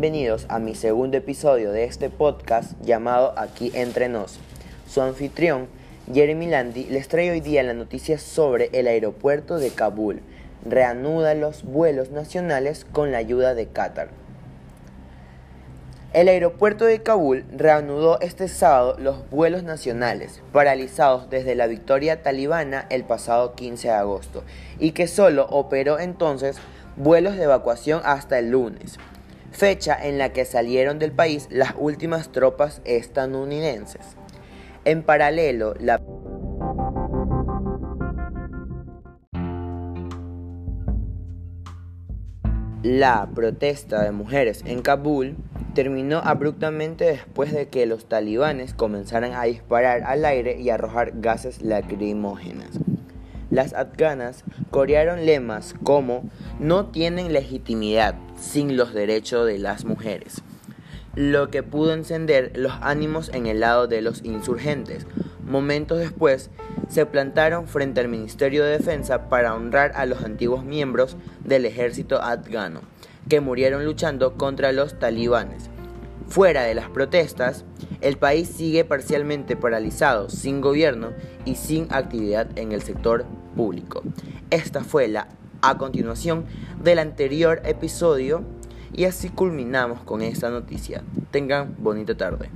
Bienvenidos a mi segundo episodio de este podcast llamado Aquí Entre Nos. Su anfitrión, Jeremy Landi, les trae hoy día la noticia sobre el aeropuerto de Kabul. Reanuda los vuelos nacionales con la ayuda de Qatar. El aeropuerto de Kabul reanudó este sábado los vuelos nacionales, paralizados desde la victoria talibana el pasado 15 de agosto, y que solo operó entonces vuelos de evacuación hasta el lunes fecha en la que salieron del país las últimas tropas estadounidenses. En paralelo, la La protesta de mujeres en Kabul terminó abruptamente después de que los talibanes comenzaran a disparar al aire y arrojar gases lacrimógenas. Las afganas corearon lemas como no tienen legitimidad sin los derechos de las mujeres, lo que pudo encender los ánimos en el lado de los insurgentes. Momentos después, se plantaron frente al Ministerio de Defensa para honrar a los antiguos miembros del ejército afgano, que murieron luchando contra los talibanes. Fuera de las protestas, el país sigue parcialmente paralizado, sin gobierno y sin actividad en el sector público. Esta fue la a continuación del anterior episodio y así culminamos con esta noticia. Tengan bonita tarde.